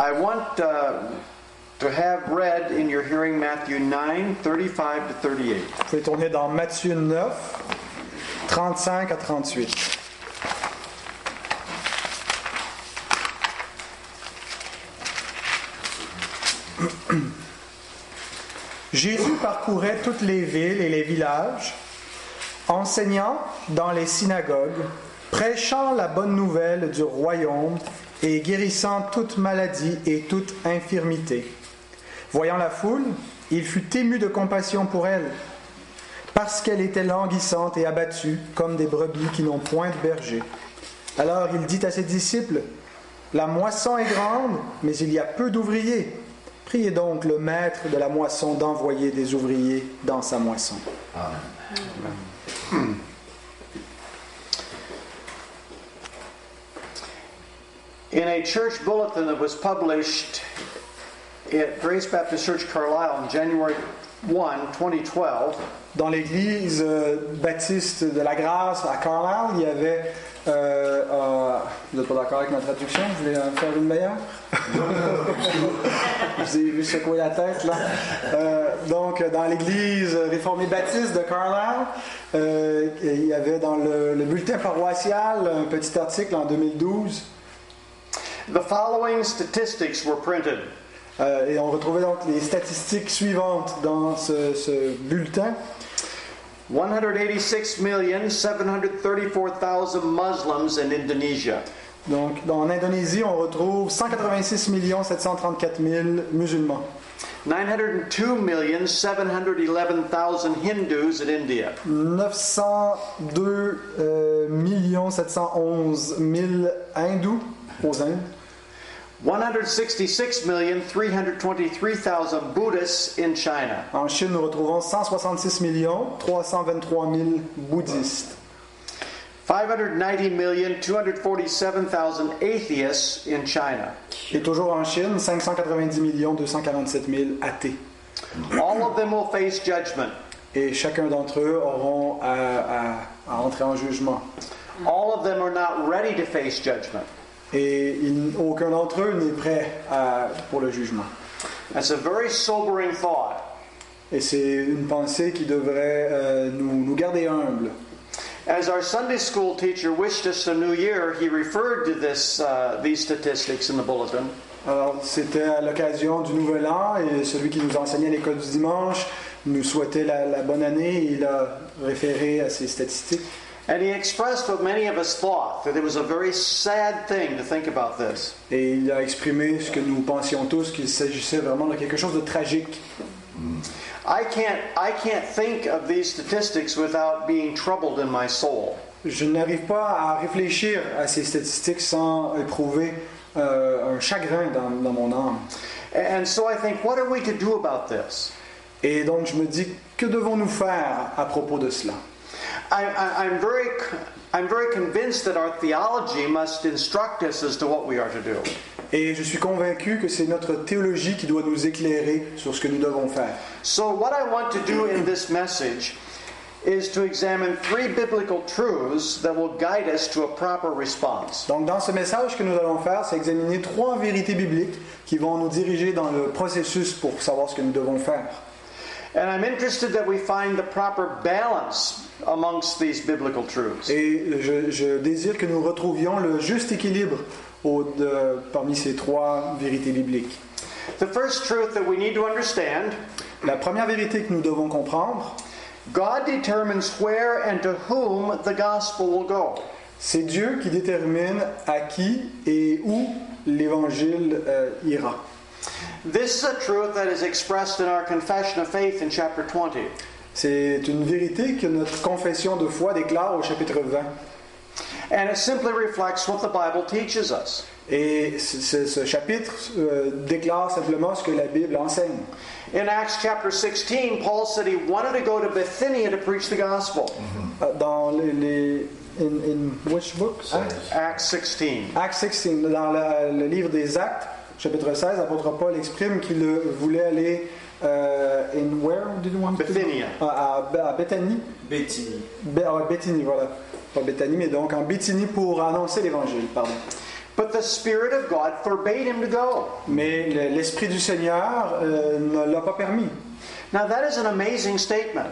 I want uh, to have read in your hearing Matthew 9 35 to 38. Vous pouvez tourner dans Matthieu 9, 35 à 38. Jésus parcourait toutes les villes et les villages, enseignant dans les synagogues, prêchant la bonne nouvelle du royaume et guérissant toute maladie et toute infirmité. Voyant la foule, il fut ému de compassion pour elle, parce qu'elle était languissante et abattue, comme des brebis qui n'ont point de berger. Alors il dit à ses disciples, La moisson est grande, mais il y a peu d'ouvriers. Priez donc le maître de la moisson d'envoyer des ouvriers dans sa moisson. In a church bulletin that was published at Grace Baptist Church Carlisle on January 1, 2012, Dans l'église euh, baptiste de la Grâce à Carlisle, il y avait. euh, euh, vous n'êtes pas d'accord avec ma traduction? Vous voulez en faire une meilleure? Je vous ai vu secouer la tête là. Euh, donc, dans l'église réformée baptiste de Carlisle, euh, il y avait dans le, le bulletin paroissial un petit article en 2012. The following statistics were printed. Euh, et on retrouvait donc les statistiques suivantes dans ce, ce bulletin. 186,734,000 Muslims in Indonesia. Donc, en Indonésie, on retrouve 186 734 000 musulmans. 902,711,000 Hindus in India. 902 euh, 711 000 hindous Indes. 166,323,000 Buddhists in China. En Chine, nous retrouvons 166 323 000 bouddhistes. 590,247,000 atheists in China. Et toujours en Chine, 590 247 000 athées. All of them will face judgment. Et chacun d'entre eux auront à, à- à entrer en jugement. All of them are not ready to face judgment. Et aucun d'entre eux n'est prêt à- pour le jugement. That's a very sobering thought. Et c'est une pensée qui devrait euh, nous, nous garder humbles. As our Sunday school teacher wished us a new year, he referred to this, uh, these statistics in the bulletin. Alors, c'était à l'occasion du Nouvel An et celui qui nous enseignait à l'école du dimanche nous souhaitait la, la bonne année et il a référé à ces statistiques. And he expressed what many of us thought that it was a very sad thing to think about this. Et il a exprimé ce que nous pensions tous, qu'il s'agissait vraiment de quelque chose de tragique. I can't, I can't think of these statistics without being troubled in my soul. Je n'arrive pas à réfléchir à ces statistiques sans éprouver euh, un chagrin dans, dans mon âme. And so I think, what are we to do about this? Et donc je me dis, que devons-nous faire à propos de cela? I, I, I'm, very, c- I'm very convinced that our theology must instruct us as to what we are to do. Et je suis convaincu que c'est notre théologie qui doit nous éclairer sur ce que nous devons faire. So, what I want to do in this message is to examine three biblical truths that will guide us to a proper response. Donc dans ce message, ce que nous allons faire, c'est examiner trois vérités bibliques qui vont nous diriger dans le processus pour savoir ce que nous devons faire. And I'm interested that we find the proper balance amongst these biblical truths. Et je, je désire que nous retrouvions le juste équilibre au- de- parmi ces trois vérités bibliques. The first truth that we need to understand La première vérité que nous devons comprendre, God determines where and to whom the gospel will go. c'est Dieu qui détermine à qui et où l'évangile euh, ira. This is a truth that is expressed in our confession of faith in chapter 20. C'est une vérité que notre confession de foi déclare au chapitre 20. And it simply reflects what the Bible teaches us. Et ce, ce- ce chapitre euh, déclare simplement ce que la Bible enseigne. In Acts chapter 16, Paul said he wanted to go to Bithynia to preach the gospel. Euh, Dans les... les- in, in which book? Acts? Acts 16. Acts 16, dans la- le livre des Actes, chapitre 16, l'apôtre Paul exprime qu'il voulait aller euh, in where did you want to go? Bithynia. À, à, Bethanie. Béthini. Bé- ah, Béthanie, voilà. Pas Béthanie, mais donc en Béthanie pour annoncer l'évangile, pardon. But the Spirit of God forbade him to go. Mais le- l'Esprit du Seigneur euh, ne l'a pas permis. Now, that is an amazing statement.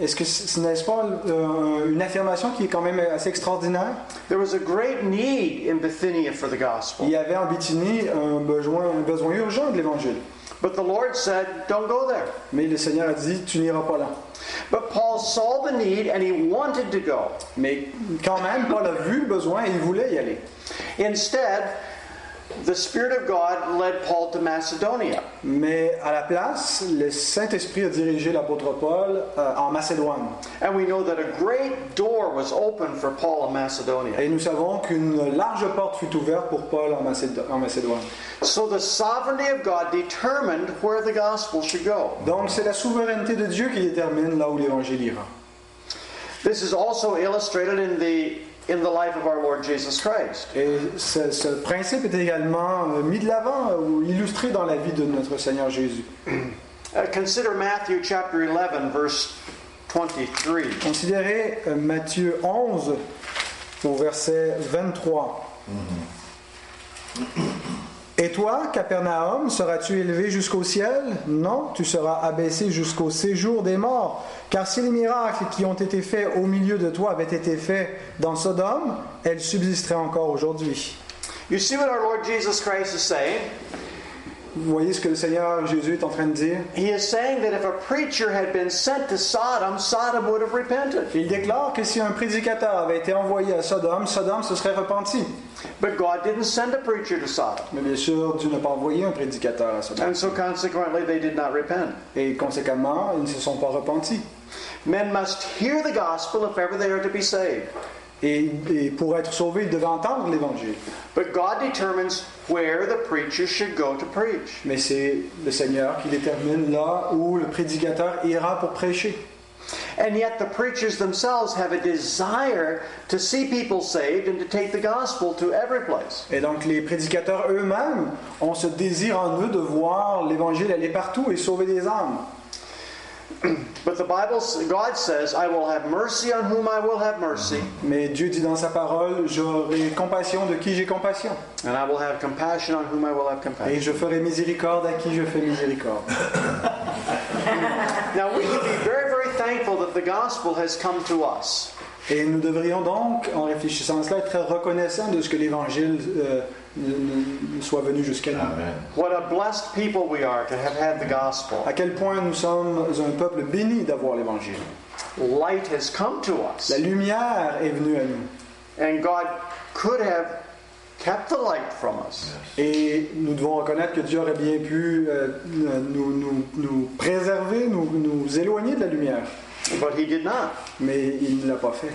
Est-ce que ce n'est pas euh, une affirmation qui est quand même assez extraordinaire? There was a great need in Bithynia for the Il gospel. y avait en Bithynie un besoin, un besoin urgent de l'Évangile. But the Lord said, Don't go there. Mais le Seigneur a dit, tu n'iras pas là. But Paul saw the need and he wanted to go. Mais quand même, Paul a vu le besoin et il voulait y aller. Instead, the Spirit of God led Paul to Macedonia. Mais à la place, le Saint-Esprit a dirigé l'apôtre Paul euh, en Macédoine. And we know that a great door was opened for Paul in Macedonia. Et nous savons qu'une large porte fut ouverte pour Paul en Macédo- en Macédoine. So the sovereignty of God determined where the gospel should go. Donc c'est la souveraineté de Dieu qui détermine là où l'Évangile ira. This is also illustrated in the in the life of our Lord Jesus Christ. Et ce, ce principe est également euh, mis de l'avant euh, ou illustré dans la vie de notre Seigneur Jésus. Uh, consider Matthew chapter 11 verse 23. Considérez euh, Matthieu 11 au verset 23. Et toi, Capernaum, seras-tu élevé jusqu'au ciel? Non, tu seras abaissé jusqu'au séjour des morts. Car si les miracles qui ont été faits au milieu de toi avaient été faits dans Sodome, elles subsisteraient encore aujourd'hui. You see what our Lord Jesus Christ is? Vous voyez ce que le Seigneur Jésus est en train de dire? He is saying that if a preacher had been sent to Sodom, Sodom would have repented. Il déclare que si un prédicateur avait été envoyé à Sodome, Sodome se serait repenti. But God didn't send a preacher to Sodom. Mais bien sûr, Dieu n'a pas envoyé un prédicateur à Sodome. And so consequently, they did not repent. Et conséquemment, ils ne se sont pas repentis. Men must hear the gospel if ever they are to be saved. Et, et pour être sauvés, ils devaient entendre l'Évangile. But God determines where the preacher should go to preach. Mais c'est le Seigneur qui détermine là où le prédicateur ira pour prêcher. And yet, the preachers themselves have a desire to see people saved and to take the gospel to every place. Et donc les prédicateurs eux-mêmes ont ce désir en eux de voir l'Évangile aller partout et sauver des âmes. But the Bible, God says, I will have mercy on whom I will have mercy, Mais Dieu dit dans sa parole, j'aurai compassion de qui j'ai compassion. and I will have compassion on whom I will have Et je ferai miséricorde à qui je fais miséricorde. Now, we can be very, very thankful that the gospel has come to us. Et nous devrions donc, en réfléchissant à cela, être très reconnaissants de ce que l'Évangile euh, ne- ne- ne soit venu jusqu'à nous. Amen. What a blessed people we are to have had the gospel. À quel point nous sommes un peuple béni d'avoir l'Évangile. Light has come to us. La lumière est venue à nous. And God could have kept the light from us. Et nous devons reconnaître que Dieu aurait bien pu euh, nous, nous- nous préserver, nous, nous éloigner de la lumière. But he did not. Mais il ne l'a pas fait.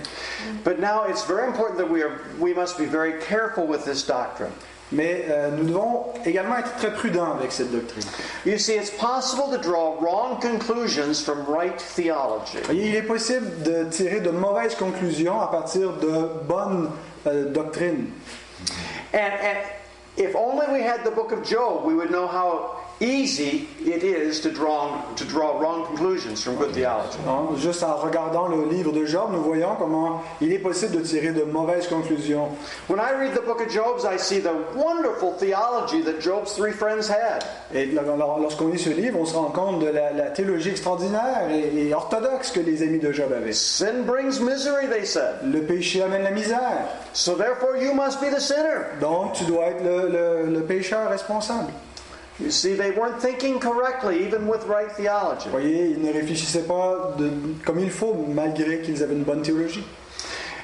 But now it's very important that we are we must be very careful with this doctrine. Mais euh, nous devons également être très prudents avec cette doctrine. You see, it's possible to draw wrong conclusions from right theology. Il est possible de tirer de mauvaises conclusions à partir de bonnes euh, doctrines. And, and if only we had the book of Job, we would know how easy it is to draw to draw wrong conclusions from good theology. Juste en regardant le livre de Job, nous voyons comment il est possible de tirer de mauvaises conclusions. When I read the book of Job, I see the wonderful theology that Job's three friends had. Et lor- lorsqu'on lit ce livre, on se rend compte de la, la théologie extraordinaire et, et orthodoxe que les amis de Job avaient. Sin brings misery, they said. Le péché amène la misère. So therefore, you must be the sinner. Donc tu dois être le, le- le pécheur responsable. You see, they weren't thinking correctly, even with right theology. Vous voyez, ils ne réfléchissaient pas de- comme il faut, malgré qu'ils avaient une bonne théologie.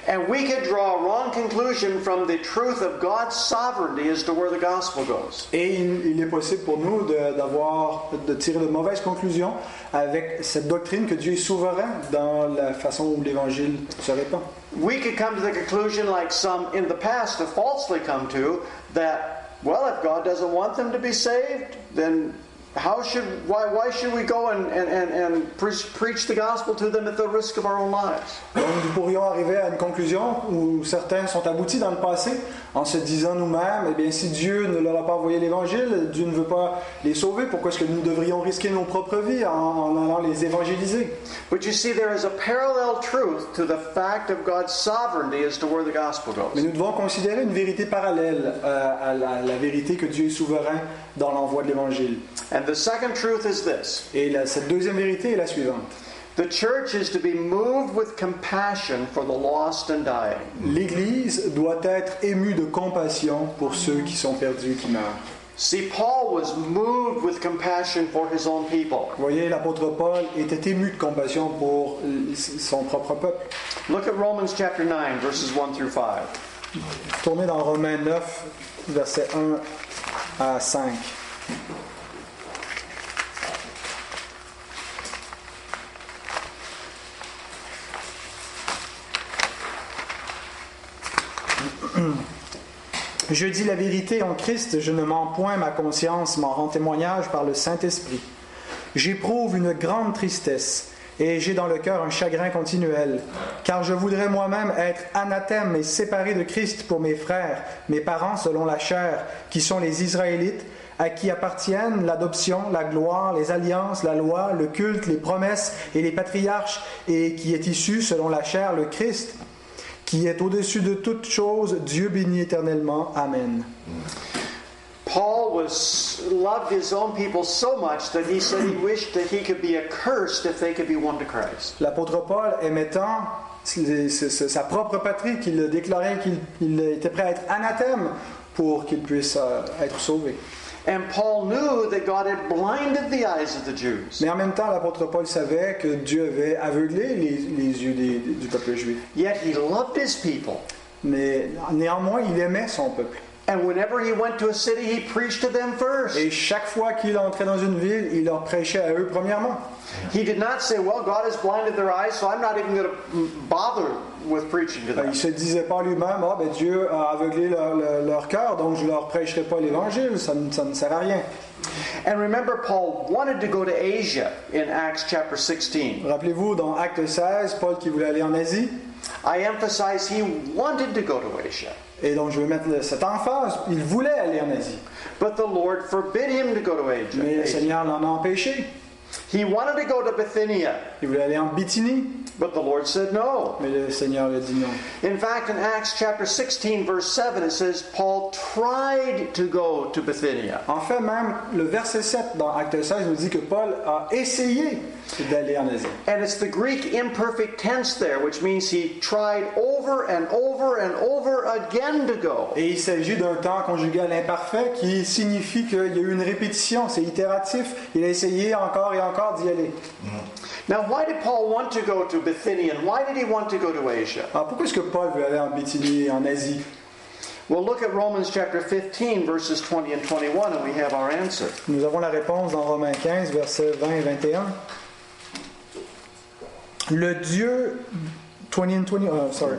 And we could draw a wrong conclusion from the truth of God's sovereignty as to where the gospel goes. Et il, il est possible pour nous de, d'avoir, de tirer de mauvaises conclusions avec cette doctrine que Dieu est souverain dans la façon où l'Évangile se répand. We could come to the conclusion, like some in the past have falsely come to, that, well, if God doesn't want them to be saved, then how should, why, why should we go and, and, and, and pre- preach the gospel to them at the risk of our own lives? Donc nous pourrions arriver à une conclusion où certains sont aboutis dans le passé en se disant nous-mêmes, eh bien, si Dieu ne leur a pas envoyé l'évangile, Dieu ne veut pas les sauver, pourquoi est-ce que nous devrions risquer nos propres vies en, en allant les évangéliser? But you see, there is a parallel truth to the fact of God's sovereignty as to where the gospel Mais nous devons considérer une vérité parallèle euh, à la, la vérité que Dieu est souverain dans l'envoi de l'évangile. And the second truth is this Et la- cette deuxième vérité est la suivante. the church is to be moved with compassion for the lost and dying. L'Église doit être émue de compassion pour ceux qui sont perdus, qui meurent. See, Paul was moved with compassion for his own people. Vous voyez, l'apôtre Paul était ému de compassion pour son propre peuple. Look at Romans chapter 9, verses 1 through 5. Tournez dans Romains 9, versets 1 à 5. Je dis la vérité en Christ, je ne mens point, ma conscience m'en rend témoignage par le Saint-Esprit. J'éprouve une grande tristesse et j'ai dans le cœur un chagrin continuel, car je voudrais moi-même être anathème et séparé de Christ pour mes frères, mes parents selon la chair, qui sont les Israélites, à qui appartiennent l'adoption, la gloire, les alliances, la loi, le culte, les promesses et les patriarches, et qui est issu selon la chair, le Christ, qui est au-dessus de toutes choses, Dieu béni éternellement. Amen. Paul was loved his own people so much that he said he wished that he could be accursed if they could be won to Christ. L'apôtre Paul aimait tant sa propre patrie qu'il déclarait qu'il il était prêt à être anathème pour qu'il puisse euh, être sauvé. And Paul knew that God had blinded the eyes of the Jews. Mais en même temps, l'apôtre Paul savait que Dieu avait aveuglé les, les yeux des- du peuple juif. Yet he loved his people. Mais néanmoins, il aimait son peuple. And whenever he went to a city, he preached to them first. Et chaque fois qu'il entrait dans une ville, il leur prêchait à eux premièrement. He did not say, Well, God has blinded their eyes, so I'm not even going to bother with preaching to Ben, them. Il se disait pas lui-même, ah ben Dieu a aveuglé leur, leur- leur cœur, donc je leur prêcherai pas l'évangile, ça, ne- ça ne sert à rien. And remember, Paul wanted to go to Asia in Acts chapter 16. Rappelez-vous, dans Acte 16, Paul qui voulait aller en Asie, I emphasize he wanted to go to Asia, et donc je veux mettre cette emphase, il voulait aller en Asie, but the Lord forbid him to go to Asia. mais le. Seigneur l'en a empêché. He wanted to go to Bithynia, Il voulait aller en Bithynie, but the Lord said no. mais le Seigneur lui a dit non. In fact, in Acts chapter 16, verse 7, it says Paul tried to go to Bithynia. En fait, même le verset 7 dans Acte 16 nous dit que Paul a essayé d'aller en Asie. And it's the Greek imperfect tense there, which means he tried over and over and over again to go. Et il s'agit d'un temps conjugal imparfait qui signifie qu'il y a eu une répétition, c'est itératif. Il a essayé encore et encore d'y aller. Now, why did Paul want to go to Bithynia and why did he want to go to Asia? Alors pourquoi est-ce que Paul veut aller en Bithynie et en Asie? Well, look at Romans chapter 15, verses 20 and 21, and we have our answer. Nous avons la réponse dans Romains 15, versets 20 et 21. Le Dieu 20 and 20, oh, sorry.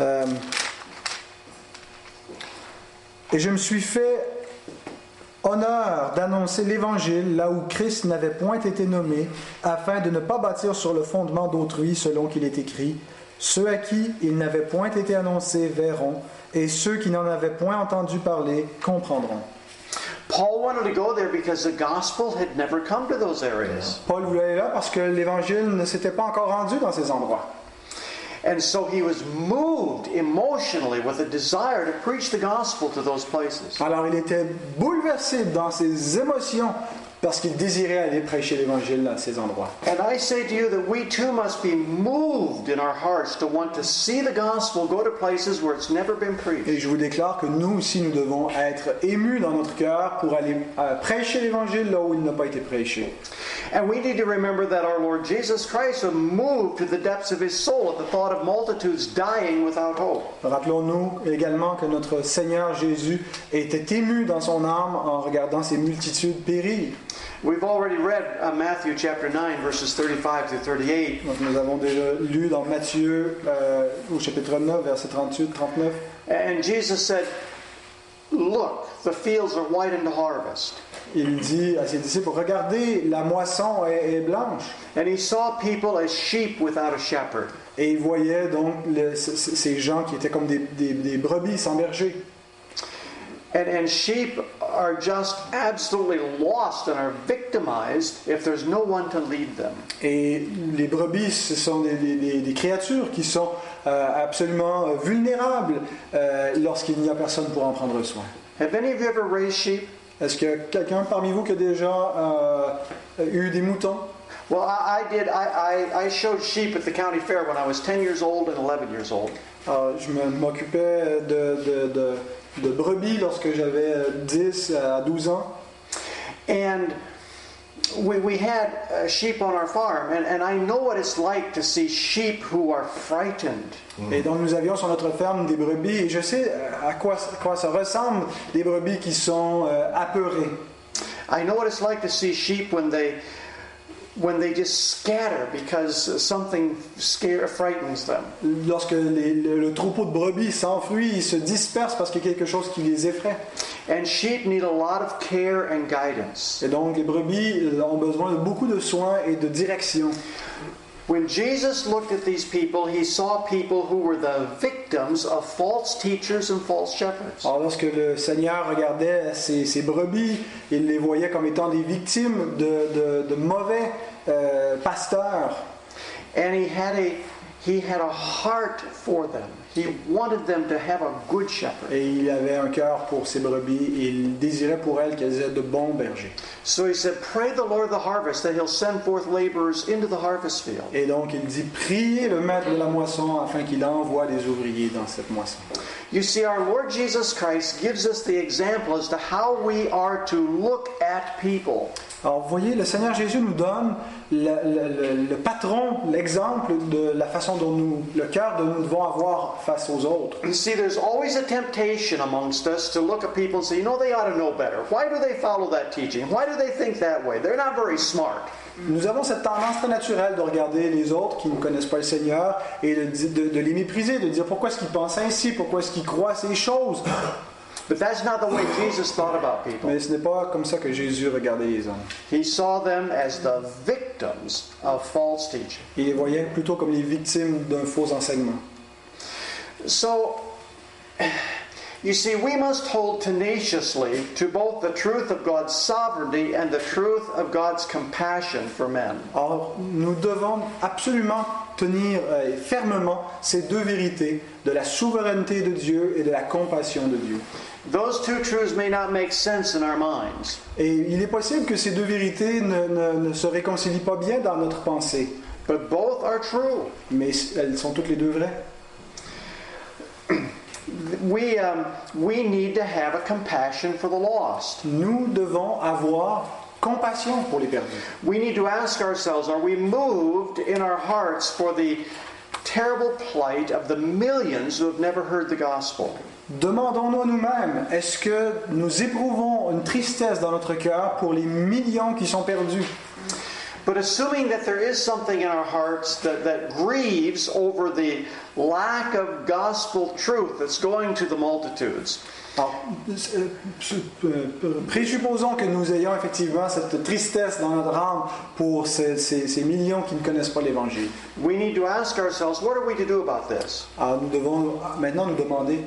Euh, et je me suis fait honneur d'annoncer l'évangile là où Christ n'avait point été nommé, afin de ne pas bâtir sur le fondement d'autrui, selon qu'il est écrit. Ceux à qui il n'avait point été annoncé verront, et ceux qui n'en avaient point entendu parler comprendront. Paul wanted to go there because the gospel had never come to those areas. Paul voulait aller là parce que l'évangile ne s'était pas encore rendu dans ces endroits. And so he was moved emotionally with a desire to preach the gospel to those places. Alors il était bouleversé dans ses émotions parce qu'il désirait aller prêcher l'évangile à ces endroits. And I say to you that we too must be moved in our hearts to want to see the gospel go to places where it's never been preached. Et je vous déclare que nous aussi, nous devons être émus dans notre cœur pour aller euh, prêcher l'évangile là où il n'a pas été prêché. And we need to remember that our Lord Jesus Christ was moved to the depths of his soul at the thought of multitudes dying without hope. Rappelons-nous également que notre Seigneur Jésus était ému dans son âme en regardant ces multitudes périr. We've already read uh, Matthew chapter 9, verses 35 through 38. Donc nous avons déjà lu dans Matthieu euh, au chapitre 9, verset 38, 39. And Jesus said, Look, the fields are white unto harvest. Il dit à ses disciples, regardez, la moisson est, est blanche. And he saw people as sheep without a shepherd. Et il voyait donc le- ces gens qui étaient comme des, des- des brebis sans berger. And, and sheep are just absolutely lost and are victimized if there's no one to lead them. Et les brebis, ce sont des, des- des- des créatures qui sont euh, absolument vulnérables euh, lorsqu'il n'y a personne pour en prendre soin. Have any of you ever raised sheep? Est-ce que quelqu'un parmi vous qui a déjà euh, eu des moutons? Well, I, I did. I, I, I showed sheep at the county fair when I was 10 years old and 11 years old. Alors, Je m'occupais de, de- de- de brebis lorsque j'avais euh, 10 à 12 ans. And we, we had uh, sheep on our farm, and, and I know what it's like to see sheep who are frightened. Et donc nous avions sur notre ferme des brebis et je sais euh, à quoi, à quoi ça ressemble des brebis qui sont euh, apeurées. I know what it's like to see sheep when they when they just scatter because something scare frightens them. Lorsque les- le, le troupeau de brebis s'enfuit, ils se dispersent parce qu'il y a quelque chose qui les effraie. And sheep need a lot of care and guidance. Et donc les brebis ont besoin de beaucoup de soins et de direction. When Jesus looked at these people, he saw people who were the victims of false teachers and false shepherds. Alors lorsque le Seigneur regardait ces, ces brebis, il les voyait comme étant des victimes de, de- de mauvais euh, pasteurs. And he had a he had a heart for them. He wanted them to have a good shepherd. Et il avait un cœur pour ces brebis il désirait pour elles qu'elles aient de bons bergers. So he said, Pray the Lord of the harvest that he'll send forth laborers into the harvest field. Et donc il dit priez le maître de la moisson afin qu'il envoie des ouvriers dans cette moisson. You see, our Lord Jesus Christ gives us the example as to how we are to look at people. Alors vous voyez, le Seigneur Jésus nous donne le, le- le- le patron, l'exemple de la façon dont nous, le cœur dont nous devons avoir face aux autres. You see, there's always a temptation amongst us to look at people and say, you know, they ought to know better. Why do they follow that teaching? Why do they think that way? They're not very smart. Nous avons cette tendance très naturelle de regarder les autres qui ne connaissent pas le Seigneur et de, de- de les mépriser, de dire pourquoi est-ce qu'ils pensent ainsi, pourquoi est-ce qu'ils croient ces choses? But that's not the way Jesus thought about people. Mais ce n'est pas comme ça que Jésus regardait les hommes. He saw them as the victims of false teaching. Il les voyait plutôt comme les victimes d'un faux enseignement. So, you see, we must hold tenaciously to both the truth of God's sovereignty and the truth of God's compassion for men. Or, nous devons absolument tenir euh, fermement ces deux vérités de la souveraineté de Dieu et de la compassion de Dieu. Those two truths may not make sense in our minds, Et il est possible que ces deux vérités ne, ne- ne se réconcilient pas bien dans notre pensée, but both are true. mais elles sont toutes les deux vraies. We, um, we need to have a compassion for the lost. Nous devons avoir compassion pour les perdus. We need to ask ourselves are we moved in our hearts for the terrible plight of the millions who have never heard the gospel? Demandons-nous nous-mêmes, est-ce que nous éprouvons une tristesse dans notre cœur pour les millions qui sont perdus? But assuming that there is something in our hearts that, that grieves over the lack of gospel truth that's going to the multitudes, Alors, euh, présupposons que nous ayons effectivement cette tristesse dans notre âme pour ces, ces- ces millions qui ne connaissent pas l'Évangile. we need to ask ourselves, what are we to do about this? Alors nous devons maintenant nous demander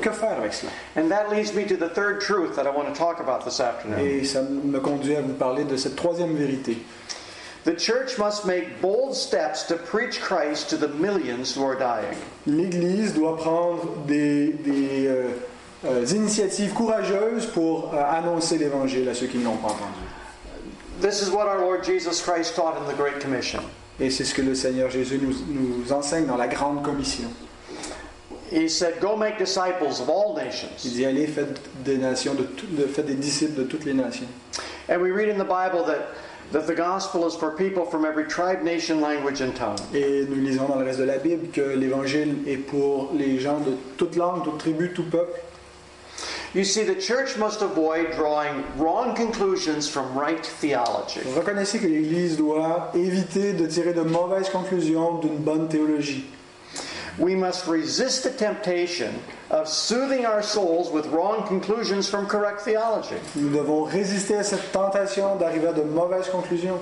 que faire avec cela. And that leads me to the third truth that I want to talk about this afternoon. Et ça me conduit à vous parler de cette troisième vérité. The church must make bold steps to preach Christ to the millions who are dying. L'Église doit prendre des, des, euh, euh, initiatives courageuses pour euh, annoncer l'Évangile à ceux qui ne l'ont pas entendu. This is what our Lord Jesus Christ taught in the Great Commission. Et c'est ce que le Seigneur Jésus nous, nous enseigne dans la Grande Commission. He said, Go make disciples of all Il nations. dit allez, faites des nations, de, de- faites des disciples de toutes les nations. And we read in the Bible that, that the gospel is for people from every tribe, nation, language, and tongue. Et nous lisons dans le reste de la Bible que l'Évangile est pour les gens de toute langue, toute tribu, tout peuple. You see, the church must avoid drawing wrong conclusions from right theology. Reconnaissez que l'Église doit éviter de tirer de mauvaises conclusions d'une bonne théologie. We must resist the temptation of soothing our souls with wrong conclusions from correct theology. Nous devons résister à cette tentation d'arriver à de mauvaises conclusions.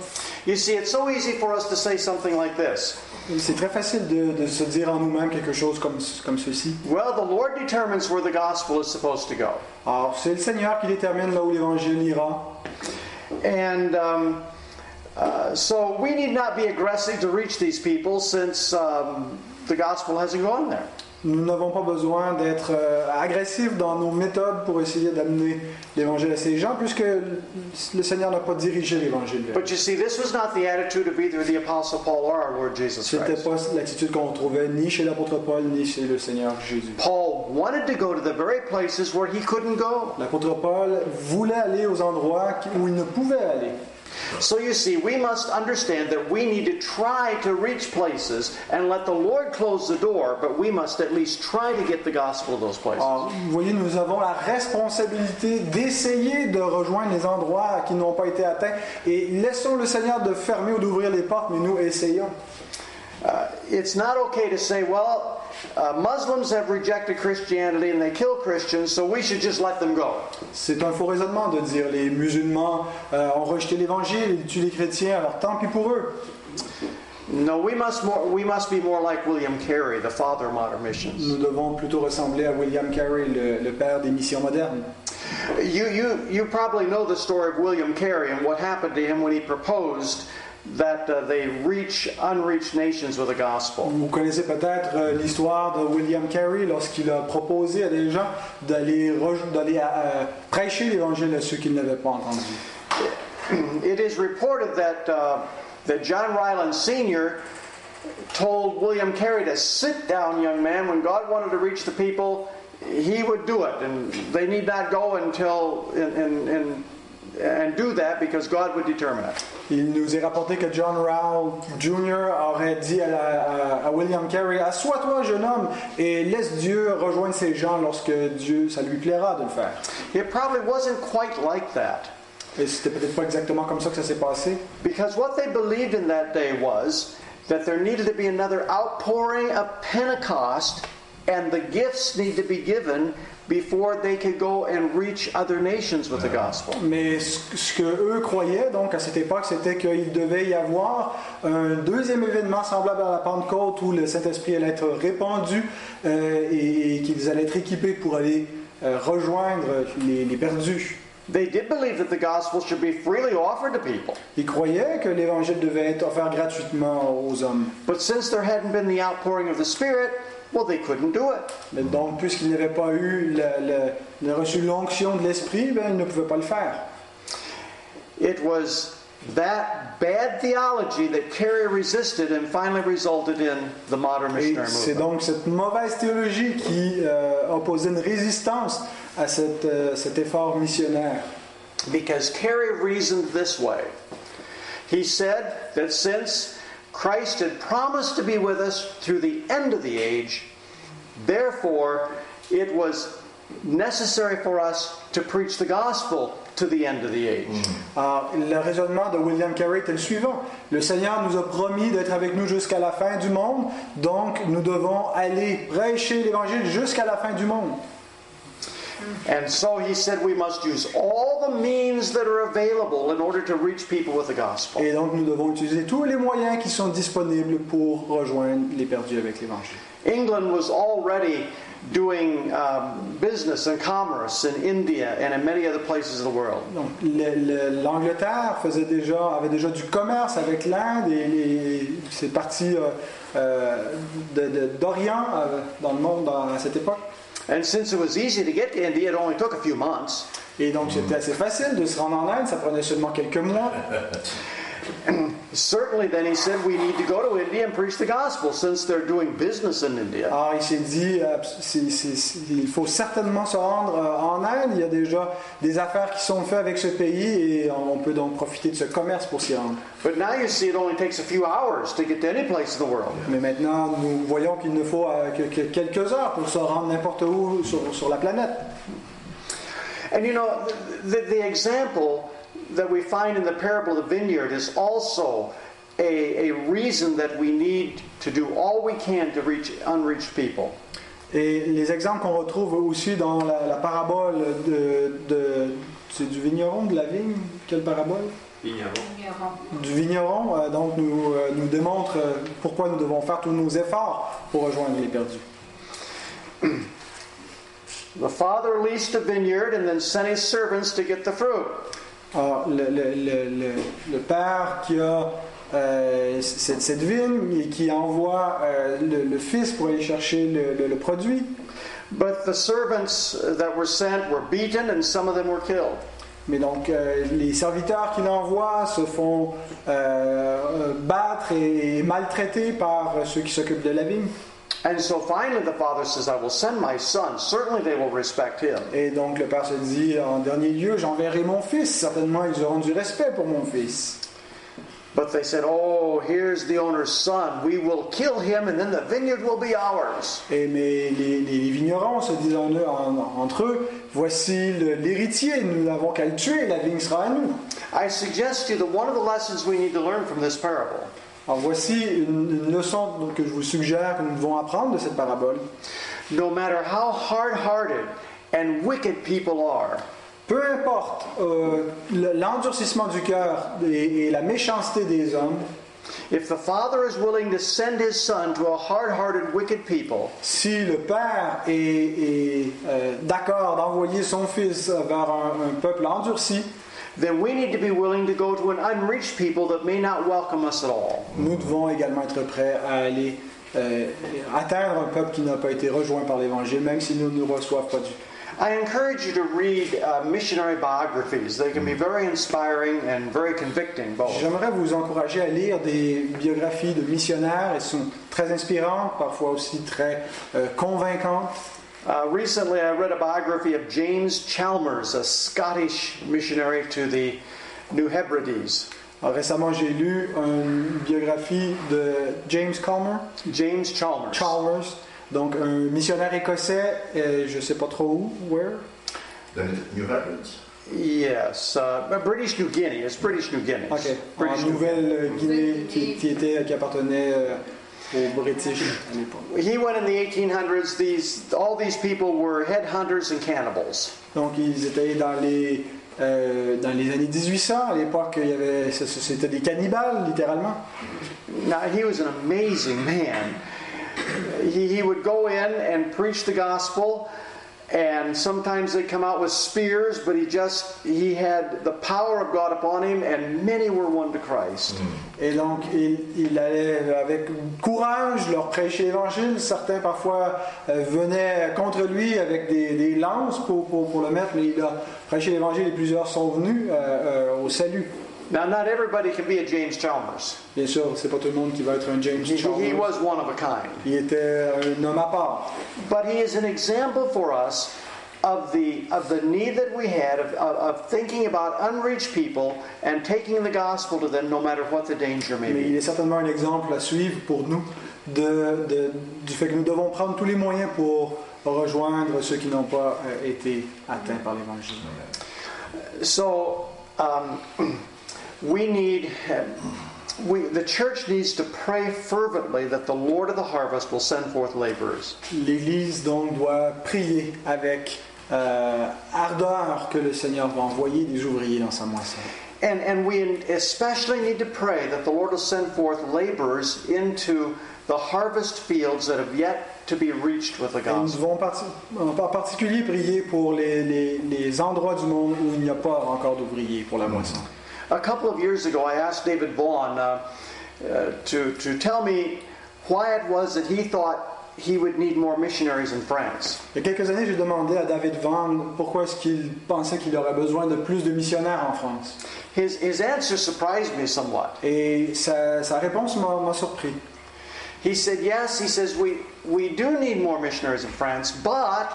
You see, it's so easy for us to say something like this C'est très facile de, de se dire en nous-mêmes quelque chose comme, comme ceci. Well, the Lord determines where the gospel is supposed to go. Alors, c'est le Seigneur qui détermine là où l'évangile ira. And um, uh, so we need not be aggressive to reach these people since um, the gospel hasn't gone there. Nous n'avons pas besoin d'être euh, agressifs dans nos méthodes pour essayer d'amener l'évangile à ces gens, puisque le Seigneur n'a pas dirigé l'évangile. vers eux. But you see, this was not the attitude of either the Apostle Paul or our Lord Jesus C'était pas l'attitude qu'on trouvait ni chez l'apôtre Paul ni chez le Seigneur Jésus. Paul wanted to go to the very places where he couldn't go. L'apôtre Paul voulait aller aux endroits où il ne pouvait aller. So you see, we must understand that we need to try to reach places and let the Lord close the door, but we must at least try to get the gospel to those places. Alors, vous voyez, nous avons la responsabilité d'essayer de rejoindre les endroits qui n'ont pas été atteints et laissons le Seigneur de fermer ou d'ouvrir les portes, mais nous essayons. Uh, it's not okay to say, well, uh, Muslims have rejected Christianity and they kill Christians, so we should just let them go. C'est un faux raisonnement de dire les musulmans euh, ont rejeté l'évangile, ils tuent les chrétiens, alors tant pis pour eux. No, we must more, we must be more like William Carey, the father of modern missions. Nous devons plutôt ressembler à William Carey, le, le père des missions modernes. You, you, you probably know the story of William Carey and what happened to him when he proposed that uh, they reach unreached nations with the gospel. Vous connaissez peut-être euh, l'histoire de William Carey lorsqu'il a proposé à des gens d'aller d'aller euh, prêcher l'évangile à ceux qui ne l'avaient pas entendu. It is reported that, uh, that John Ryland Sr. told William Carey to sit down, young man. When God wanted to reach the people, he would do it. And they need not go until and, and, and, and do that because God would determine it. Il nous est rapporté que John Rowell Jr. aurait dit à, la- à- à William Carey Assois-toi, jeune homme, et laisse Dieu rejoindre ces gens lorsque Dieu, ça lui plaira de le faire. It probably wasn't quite like that. Et c'était peut-être pas exactement comme ça que ça s'est passé. Because what they believed in that day was that there needed to be another outpouring of Pentecost and the gifts need to be given before they could go and reach other nations with the gospel. Mais ce, que eux croyaient donc à cette époque, c'était qu'il devait y avoir un deuxième événement semblable à la Pentecôte où le Saint-Esprit allait être répandu euh, et, et qu'ils allaient être équipés pour aller euh, rejoindre les, les perdus. They did believe that the gospel should be freely offered to people. Ils croyaient que l'Évangile devait être offert gratuitement aux hommes. But since there hadn't been the outpouring of the Spirit, well, they couldn't do it. Mais donc, puisqu'ils n'avaient pas eu le, le- reçu l'onction de l'Esprit, ben, ils ne pouvaient pas le faire. It was that bad theology that Carey resisted and finally resulted in the modern missionary c'est movement. donc cette mauvaise théologie qui euh, opposait une résistance à cette, euh, cet effort missionnaire. Because Carey reasoned this way. He said that since Christ had promised to be with us through the end of the age, therefore it was necessary for us to preach the gospel to the end of the age. Alors, le raisonnement de William Carey était le suivant. Le Seigneur nous a promis d'être avec nous jusqu'à la fin du monde, donc nous devons aller prêcher l'Évangile jusqu'à la fin du monde. And so he said we must use all the means that are available in order to reach people with the gospel. Et donc nous devons utiliser tous les moyens qui sont disponibles pour rejoindre les perdus avec l'Évangile. England was already doing um, business and commerce in India and in many other places of the world. Donc le- le- l'Angleterre faisait déjà, avait déjà du commerce avec l'Inde et les- c'est parti euh, euh, d'Orient euh, dans le monde à cette époque. And since it was easy to get to India, it only took a few months. Et donc c'était assez facile de se rendre en Inde, ça prenait seulement quelques mois. Certainly, then he said we need to go to India and preach the gospel since they're doing business in India. Alors il s'est dit, euh, il faut certainement se rendre euh, en Inde, il y a déjà des affaires qui sont faites avec ce pays et on peut donc profiter de ce commerce pour s'y rendre. But now you see it only takes a few hours to get to any place in the world. Mais maintenant nous voyons qu'il ne faut euh, que, que quelques heures pour se rendre n'importe où sur, sur la planète. And you know, the, the example that we find in the parable of the vineyard is also a, a reason that we need to do all we can to reach unreached people. Et les exemples qu'on retrouve aussi dans la, la parabole de, de- c'est du vigneron, de la vigne, quelle parabole? Ignorant. Du vigneron, euh, donc, nous, euh, nous démontre euh, pourquoi nous devons faire tous nos efforts pour rejoindre les perdus. The father leased a vineyard and then sent his servants to get the fruit. Alors, le, le- le- le- le père qui a euh, cette, cette vigne et qui envoie euh, le, fils pour aller chercher le, produit, But the servants that were sent were beaten and some of them were killed. mais donc euh, les serviteurs qu'il envoie se font battre et, et maltraiter par ceux qui s'occupent de la vigne. And so finally the father says, I will send my son. Certainly they will respect him. Et donc le père se dit, en dernier lieu, j'enverrai mon fils. Certainement, ils auront du respect pour mon fils. But they said, Oh, here's the owner's son. We will kill him and then the vineyard will be ours. Et mais les, les- vignerons se disent en en- entre eux, voici l'héritier, nous n'avons qu'à le tuer, la vigne sera à nous. I suggest to you that one of the lessons we need to learn from this parable Alors voici une, une leçon donc, que je vous suggère que nous devons apprendre de cette parabole. no matter how hard hearted and wicked people are, Peu importe euh, le- l'endurcissement du cœur et, et la méchanceté des hommes, if the father is willing to send his son to a hard hearted, wicked people, si le père est, est, euh, d'accord d'envoyer son fils vers un, un peuple endurci, then we need to be willing to go to an unreached people that may not welcome us at all. nous devons également être prêts à aller euh, atteindre un peuple qui n'a pas été rejoint par l'Évangile, même s'ils ne nous reçoivent pas du I encourage you to read uh, missionary biographies. They can be very inspiring and very convicting, both. J'aimerais vous encourager à lire des biographies de missionnaires. Elles sont très inspirantes, parfois aussi très euh, convaincantes. Uh, recently, I read a biography of James Chalmers, a Scottish missionary to the New Hebrides. Alors, récemment, j'ai lu une biographie de James Calmer, James Chalmers. Chalmers, donc un missionnaire écossais, euh, je ne sais pas trop où, where? The New Hebrides. Yes, uh, British New Guinea. It's British New Guinea. Ok, British en Nouvelle-Guinée, qui, qui était, qui appartenait euh, aux British à l'époque. He went in the 1800s. These all these people were headhunters and cannibals. Donc, ils étaient dans les, euh, dans les années 1800. À l'époque, il y avait, c'était des cannibales, littéralement. Now he was an amazing man. He, he would go in and preach the gospel, and sometimes they come out with spears, but he just he had the power of God upon him, and many were won to Christ. Et donc, il, il allait avec courage leur prêcher l'évangile. Certains, parfois, euh, venaient contre lui avec des, des lances pour, pour, pour le mettre, mais il a prêché l'évangile et plusieurs sont venus euh, euh, au salut. Now, not everybody can be a James Chalmers. Bien sûr, c'est pas tout le monde qui va être un James He, he Chalmers. was one of a kind. Il était un homme à part. But he is an example for us of the of the need that we had of, of, of thinking about unreached people and taking the gospel to them no matter what the danger may Mais il be. est certainement un exemple à suivre pour nous de, de- du fait que nous devons prendre tous les moyens pour rejoindre ceux qui n'ont pas euh, été atteints par l'évangile. So um, we need we the church needs to pray fervently that the Lord of the harvest will send forth laborers. L'Église donc doit prier avec euh, ardeur que le Seigneur va envoyer des ouvriers dans sa moisson. And, and we especially need to pray that the Lord will send forth laborers into the harvest fields that have yet to be reached with the Et nous gospel. devons en particulier prier pour les, les- les endroits du monde où il n'y a pas encore d'ouvriers pour la moisson. A couple of years ago, I asked David Vaughn uh, uh, to, to tell me why it was that he thought he would need more missionaries in France. Il y a quelques années, j'ai demandé à David Vaughan pourquoi est-ce qu'il pensait qu'il aurait besoin de plus de missionnaires en France. His, his answer surprised me somewhat. Et sa, sa réponse m'a m'a surpris. He said, Yes, he says, we, we do need more missionaries in France, but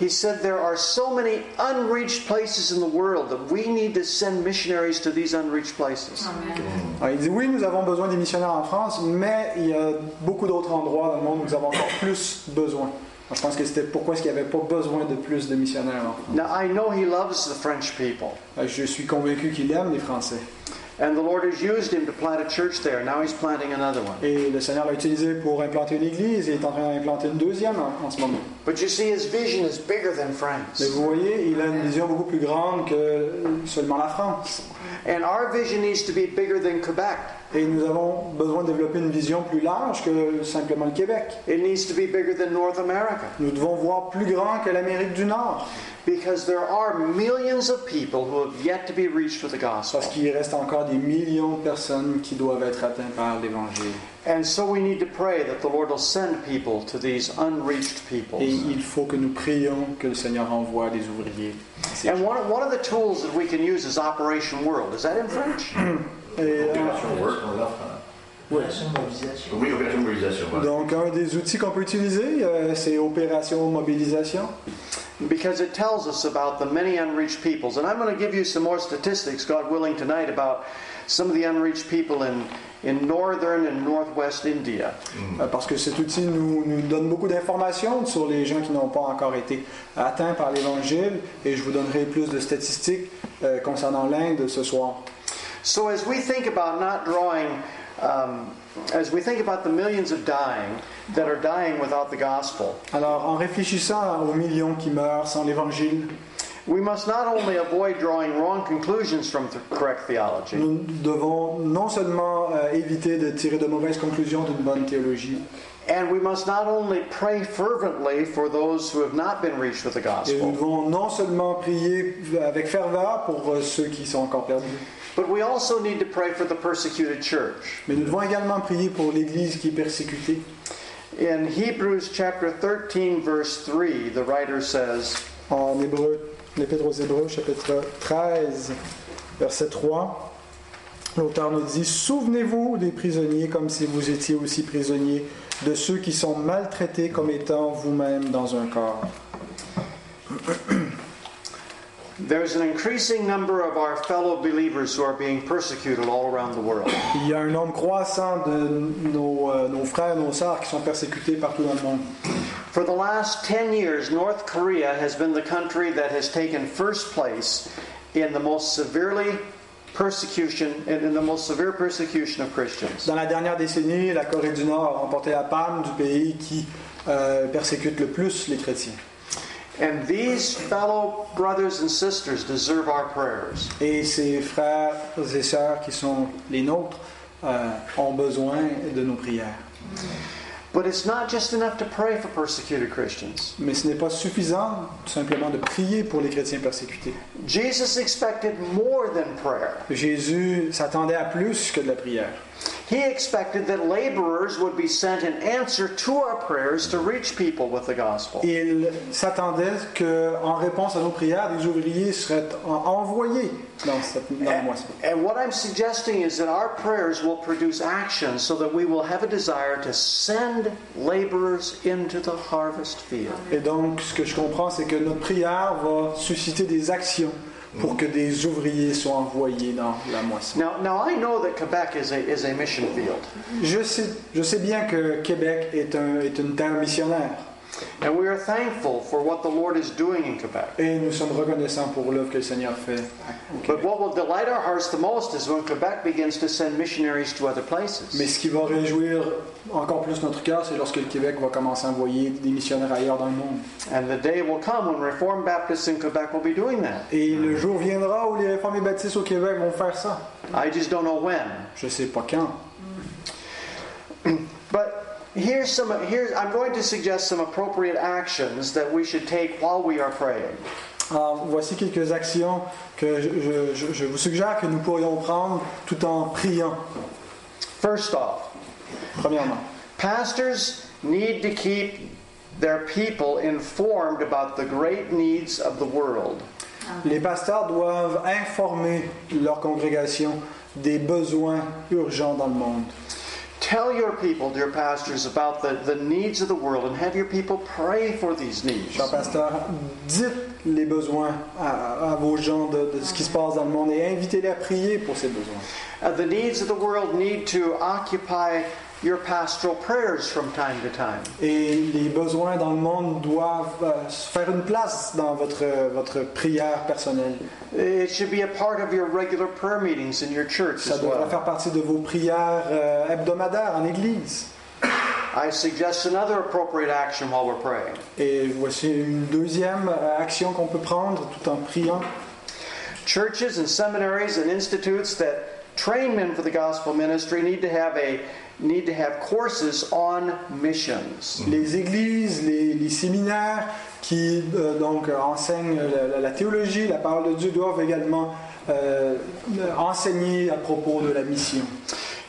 he said there are so many unreached places in the world that we need to send missionaries to these unreached places. Amen. Alors, il dit oui, nous avons besoin des missionnaires en France, mais il y a beaucoup d'autres endroits dans le monde où nous avons encore plus besoin. Alors, je pense que c'était pourquoi est-ce qu'il n'y avait pas besoin de plus de missionnaires en France? Now, I know he loves the French people, Euh, Je suis convaincu qu'il aime les Français. and the Lord has used him to plant a church there. Now he's planting another one. Et le Seigneur l'a utilisé pour implanter une église et est en train d'implanter une deuxième en, en ce moment. But you see, his vision is bigger than Mais France. vous voyez, il a une vision beaucoup plus grande que seulement la France. And our vision needs to be bigger than Quebec. Et nous avons besoin de développer une vision plus large que simplement le Québec. It needs to be bigger than North America. Nous devons voir plus grand que l'Amérique du Nord. Because there are millions of people who have yet to be reached with the gospel. Parce qu'il reste encore des millions de personnes qui doivent être atteintes par l'Évangile. And so we need to pray that the Lord will send people to these unreached peoples. Et il faut que nous prions que le Seigneur envoie des ouvriers. And one, one of the tools that we can use is Operation World. Is that in French? Et, euh, Opération Work, on l'a fait. Mobilisation. Oui, opération mobilisation. voilà. donc, un des outils qu'on peut utiliser, euh, c'est Opération Mobilisation. Because it tells us about the many unreached peoples. And I'm going to give you some more statistics, God willing, tonight about some of the unreached people in, in northern and northwest India. Euh, Parce que cet outil nous, nous donne beaucoup d'informations sur les gens qui n'ont pas encore été atteints par l'Évangile. Et je vous donnerai plus de statistiques euh, concernant l'Inde ce soir. So as we think about not drawing, um, as we think about the millions of dying that are dying without the gospel, Alors, en réfléchissant aux millions qui meurent sans l'Évangile, we must not only avoid drawing wrong conclusions from the correct theology, nous devons non seulement euh, éviter de tirer de mauvaises conclusions d'une bonne théologie, and we must not only pray fervently for those who have not been reached with the et nous gospel, devons non seulement prier avec ferveur pour euh, ceux qui sont encore perdus, but we also need to pray for the persecuted church. mais nous devons également prier pour l'Église qui est persécutée. In Hebrews chapter 13, verse 3, the writer says, En Hébreu, l'Épître aux Hébreux, chapitre 13, verset 3, l'auteur nous dit Souvenez-vous des prisonniers comme si vous étiez aussi prisonniers de ceux qui sont maltraités comme étant vous-même dans un corps. There's an increasing number of our fellow believers who are being persecuted all around the world. Il y a un nombre croissant de nos, euh, nos frères et nos sœurs qui sont persécutés partout dans le monde. For the last 10 years, North Korea has been the country that has taken first place in the most severely persecution in in the most severe persecution of Christians. Dans la dernière décennie, la Corée du Nord a remporté la palme du pays qui euh, persécute le plus les chrétiens. And these fellow brothers and sisters deserve our prayers. Et ces frères et sœurs qui sont les nôtres euh, ont besoin de nos prières. But it's not just enough to pray for persecuted Christians. Mais ce n'est pas suffisant tout simplement de prier pour les chrétiens persécutés. Jesus expected more than prayer. Jésus s'attendait à plus que de la prière. He expected that laborers would be sent in answer to our prayers to reach people with the gospel. Il s'attendait qu'en réponse à nos prières, des ouvriers seraient en- envoyés dans, cette, dans moisson. And what I'm suggesting is that our prayers will produce action so that we will have a desire to send laborers into the harvest field. Et donc, ce que je comprends, c'est que notre prière va susciter des actions pour que des ouvriers soient envoyés dans la moisson. Now, now I know that Quebec is a, is a mission field. Je sais, je sais bien que Québec est, un, est une terre missionnaire And we are thankful for what the Lord is doing in Quebec. et nous sommes reconnaissants pour l'œuvre que le Seigneur fait. au But Québec. what will delight our hearts the most is when Quebec begins to send missionaries to other places. Mais ce qui va réjouir encore plus notre cœur, c'est lorsque le Québec va commencer à envoyer des missionnaires ailleurs dans le monde. And the day will come when Reformed Baptists in Quebec will be doing that. Et le jour viendra où les réformés baptistes au Québec vont faire ça. I just don't know when. Je sais pas quand. But here's some here's I'm going to suggest some appropriate actions that we should take while we are praying. Alors, voici quelques actions que je, je- je vous suggère que nous pourrions prendre tout en priant. First off, Premièrement, pastors need to keep their people informed about the great needs of the world. les pasteurs doivent informer leur congrégation des besoins urgents dans le monde. Tell your people, dear pastors, about the, the needs of the world and have your people pray for these needs. Chers pasteurs, dites les besoins à, à vos gens de, de ce qui se passe dans le monde et invitez-les à prier pour ces besoins. Uh, the needs of the world need to occupy your pastoral prayers from time to time. Et les besoins dans le monde doivent euh, faire une place dans votre, votre prière personnelle. It should be a part of your regular prayer meetings in your church Ça as devrait well. faire partie de vos prières euh, hebdomadaires en Église. I suggest another appropriate action while we're praying. Et voici une deuxième euh, action qu'on peut prendre tout en priant. Churches and seminaries and institutes that train men for the gospel ministry need to have a need to have courses on missions. Les églises, les, les séminaires qui euh, donc euh, enseignent la, la- la théologie, la parole de Dieu doivent également euh, enseigner à propos de la mission.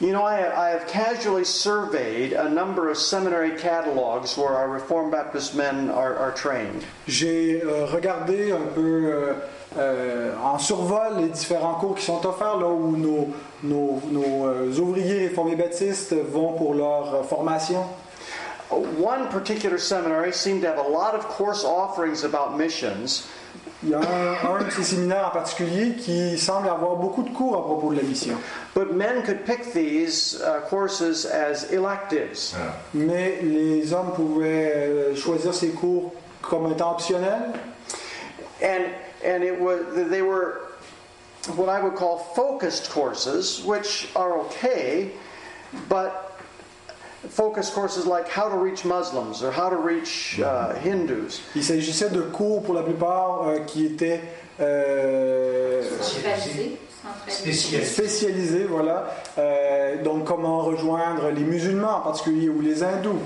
You know, I, I have casually surveyed a number of seminary catalogs where our Reformed Baptist men are, are trained. J'ai euh, regardé un peu euh, euh, en survol les différents cours qui sont offerts là où nos, nos- nos, euh, ouvriers réformés baptistes vont pour leur formation. One particular seminary seemed to have a lot of course offerings about missions, Il y a un, un de ces séminaires en particulier qui semble avoir beaucoup de cours à propos de la mission. but men could pick these uh, courses as electives. Voilà. Mais les hommes pouvaient euh, choisir ces cours comme étant optionnels. And, and it was, they were what I would call focused courses, which are okay, but focused courses like how to reach Muslims or how to reach uh, Hindus. Il s'agissait de cours pour la plupart euh, qui étaient euh, Spécialisé. spécialisés, voilà. Euh, donc comment rejoindre les musulmans en particulier ou les hindous.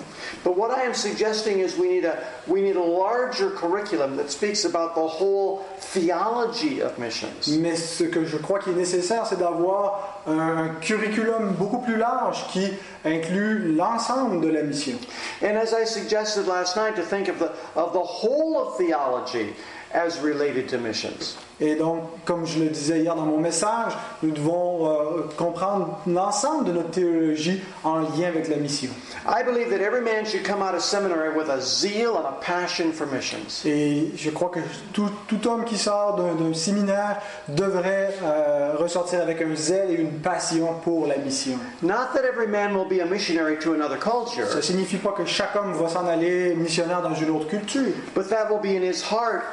But what I am suggesting is we need a we need a larger curriculum that speaks about the whole theology of missions. Mais ce que je crois qu'il est nécessaire, c'est d'avoir un, un curriculum beaucoup plus large qui inclut l'ensemble de la mission. And as I suggested last night, to think of the of the whole of theology as related to missions. Et donc, comme je le disais hier dans mon message, nous devons euh, comprendre l'ensemble de notre théologie en lien avec la mission. I believe that every man should come out of seminary with a zeal and a passion for missions. Et je crois que tout, tout homme qui sort d'un séminaire devrait euh, ressortir avec un zèle et une passion pour la mission. Not that every man will be a missionary to another Ça ne signifie pas que chaque homme va s'en aller missionnaire dans une autre culture, but that will be in his heart.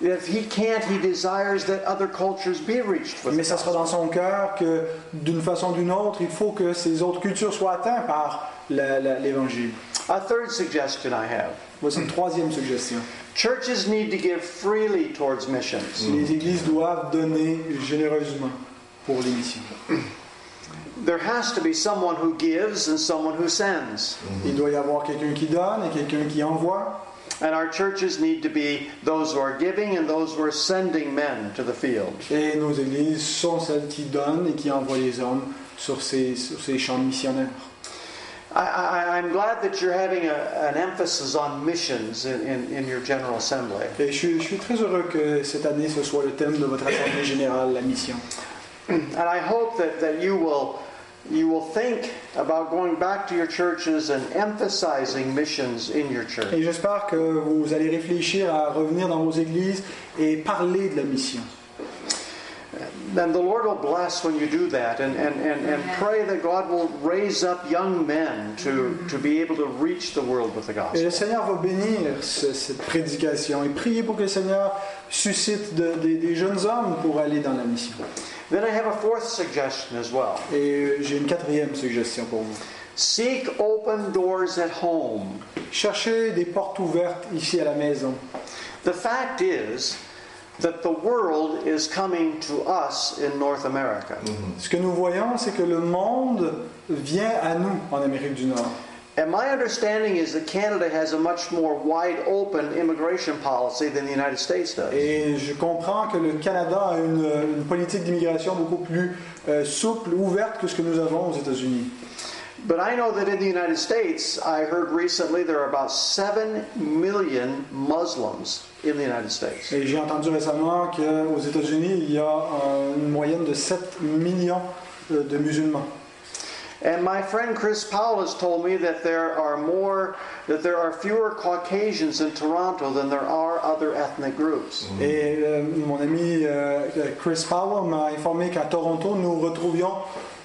If he can't, he desires that other cultures be reached with mais ça sera dans son cœur que d'une façon ou d'une autre, il faut que ces autres cultures soient atteintes par l'évangile. A third suggestion I have. Voici une troisième suggestion. Churches need to give freely towards missions. Les églises doivent donner généreusement pour les missions. There has to be someone who gives and someone who sends. Il doit y avoir quelqu'un qui donne et quelqu'un qui envoie. And our churches need to be those who are giving and those who are sending men to the field. Et nos églises sont celles qui donnent et qui envoient les hommes sur ces, sur ces champs missionnaires. I, I, I'm glad that you're having a, an emphasis on missions in, in, in your General Assembly. Et je suis, je suis très heureux que cette année ce soit le thème de votre assemblée générale, la mission. And I hope that, that you will you will think about going back to your churches and emphasizing missions in your church. Et j'espère que vous allez réfléchir à revenir dans vos églises et parler de la mission. And the Lord will bless when you do that and, and, and, and pray that God will raise up young men to, to be able to reach the world with the Et gospel. le Seigneur va bénir ce- cette prédication et prier pour que le Seigneur suscite de- des- des jeunes hommes pour aller dans la mission. Then I have a fourth suggestion as well. Et j'ai une quatrième suggestion pour vous. Seek open doors at home. Cherchez des portes ouvertes ici à la maison. The fact is that the world is coming to us in North America. Ce que nous voyons, c'est que le monde vient à nous en Amérique du Nord. And my understanding is that Canada has a much more wide open immigration policy than the United States does. Et je comprends que le Canada a une, une politique d'immigration beaucoup plus euh, souple, ouverte que ce que nous avons aux États-Unis. But I know that in the United States, I heard recently there are about 7 million Muslims in the United States. Et j'ai entendu récemment qu'aux États-Unis, il y a euh, une moyenne de 7 millions euh, de musulmans. And my friend Chris Powell has told me that there are more, that there are fewer Caucasians in Toronto than there are other ethnic groups. Et euh, mon ami euh, Chris Powell m'a informé qu'à Toronto, nous retrouvions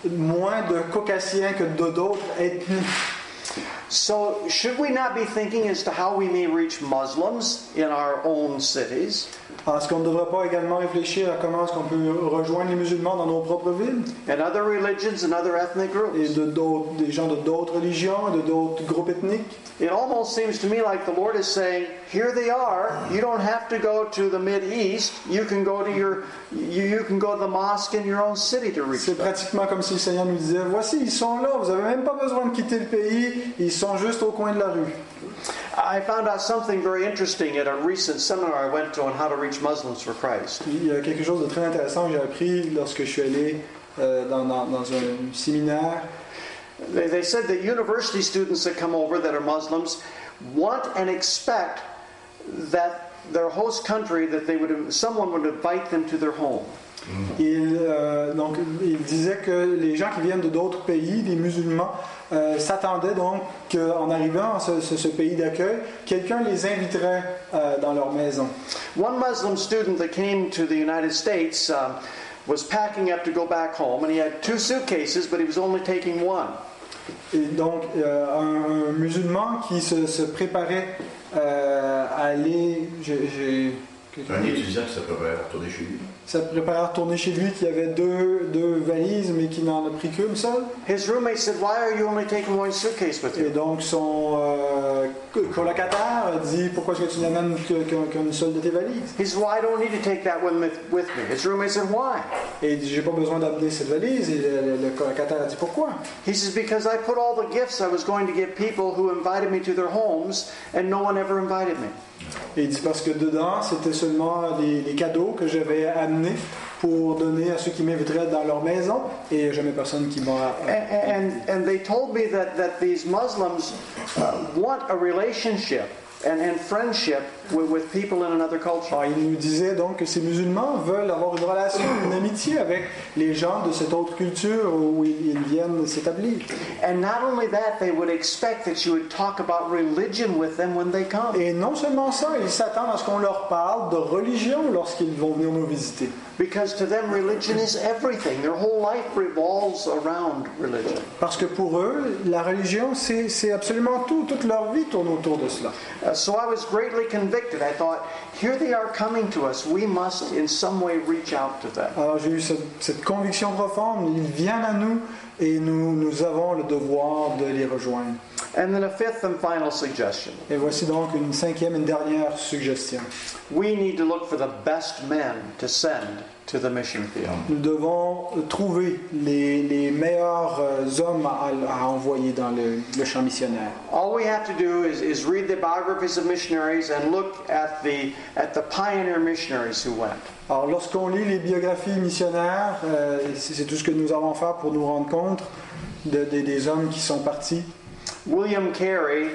moins de caucasiens que d'autres ethnies. So, should we not be thinking as to how we may reach Muslims in our own cities? Est-ce qu'on ne devrait pas également réfléchir à comment est-ce qu'on peut rejoindre les musulmans dans nos propres villes and other religions and other ethnic et de des gens de d'autres religions et de d'autres groupes ethniques It almost seems to me like the Lord is saying, "Here they are. You don't have to go to the Mid East. You can go to your, you, you can go to the mosque in your own city to reach C'est them." pratiquement comme si le Seigneur nous disait Voici, ils sont là, vous n'avez même pas besoin de quitter le pays, ils sont juste au coin de la rue. I found out something very interesting at a recent seminar I went to on how to reach Muslims for Christ. Il y a quelque chose de très intéressant que j'ai appris lorsque je suis allé euh, dans, dans- dans un séminaire. They, they said that university students that come over that are Muslims want and expect that their host country that they would someone would invite them to their home. Il, euh, donc, il disait que les gens qui viennent de d'autres pays, les musulmans, euh, s'attendaient donc qu'en arrivant à ce, ce- ce pays d'accueil, quelqu'un les inviterait euh, dans leur maison. One Muslim student that came to the United States um, was packing up to go back home, and he had two suitcases, but he was only taking one. Et donc, euh, un, un musulman qui se, se préparait euh, à aller. j'ai- j'ai- Un étudiant qui se prépare à retourner chez lui. Se préparait à retourner chez lui, qui avait deux, deux valises, mais qui n'en a pris qu'une seule. His roommate said, "Why are you only taking one suitcase with Et you?" donc, son euh, co- colocataire a dit Pourquoi est-ce que tu n'amènes qu'une seule de tes valises? He said, "Well, I don't need to take that one with, with me." His roommate said, "Why?" Et il dit J'ai pas besoin d'amener cette valise. Et le, le- le colocataire a dit Pourquoi? He says, Because I put all the gifts I was going to give people who invited me to their homes, and no one ever invited me. Et il dit Parce que dedans, c'était seulement les, cadeaux que j'avais amenés pour donner à ceux qui m'inviteraient dans leur maison. Et jamais personne qui m'a. And, and, and they told me that, that these Muslims want a relationship and, and friendship with, with people in another culture. Alors, il nous disait donc que ces musulmans veulent avoir une relation, une amitié avec les gens de cette autre culture où ils, ils viennent s'établir. And not only that, they would expect that you would talk about religion with them when they come. Et non seulement ça, ils s'attendent à ce qu'on leur parle de religion lorsqu'ils vont venir nous visiter. Because to them, religion is everything. Their whole life revolves around religion. Parce que pour eux, la religion, c'est c'est absolument tout. Toute leur vie tourne autour de cela. Uh, so I was greatly convicted. I thought, here they are coming to us. We must in some way reach out to them. Alors j'ai eu cette, cette conviction profonde, ils viennent à nous et nous, nous avons le devoir de les rejoindre. And then a fifth and final suggestion. Et voici donc une cinquième et dernière suggestion. We need to look for the best men to send to the mission field. Nous devons trouver les, les meilleurs euh, hommes à, à envoyer dans le, le champ missionnaire. All we have to do is, is read the biographies of missionaries and look at the, at the pioneer missionaries who went. Alors lorsqu'on lit les biographies missionnaires, euh, c'est c'est tout ce que nous avons à faire pour nous rendre compte de- de- des hommes qui sont partis. William Carey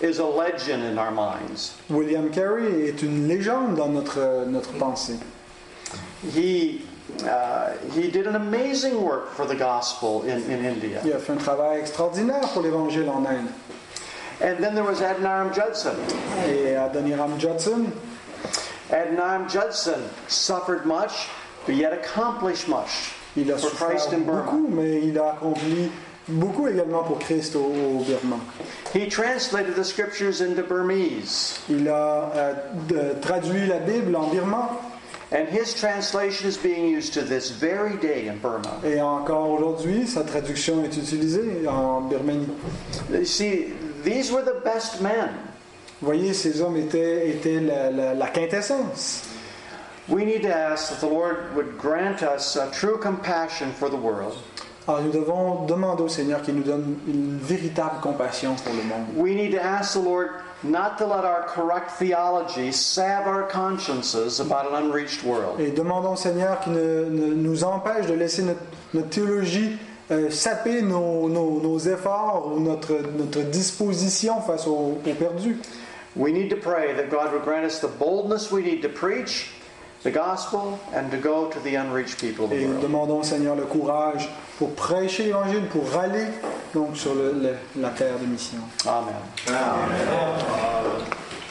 is a legend in our minds. William Carey est une légende dans notre, notre pensée. He, uh, he did an amazing work for the gospel in, in India. Il a fait un travail extraordinaire pour l'évangile en Inde. And then there was Adoniram Judson. Et Adoniram Judson, Adoniram Judson suffered much, but yet accomplished much il a for Christ in Burma. beaucoup, mais il a accompli beaucoup également pour Christ au, au Burma. He translated the scriptures into Burmese, Il a euh, de- traduit la Bible en birman and his translation is being used to this very day in Burma. et encore aujourd'hui, sa traduction est utilisée en Birmanie. You see, these were the best men. Vous voyez, ces hommes étaient, étaient la, la- la quintessence. We need to ask that the Lord would grant us a true compassion for the world. Alors nous devons demander au Seigneur qu'il nous donne une véritable compassion pour le monde. We need to ask the Lord not to let our correct theology salve our consciences about an unreached world. Et demandons au Seigneur qu'il ne, ne nous empêche de laisser notre, notre théologie euh, saper nos, nos- nos efforts ou notre, notre disposition face aux, aux perdus. We need to pray that God would grant us the boldness we need to preach the gospel and to go to the unreached people of the Et world. demandons au Seigneur le courage pour prêcher l'Évangile, pour râler donc sur le- le- la terre de mission. Amen.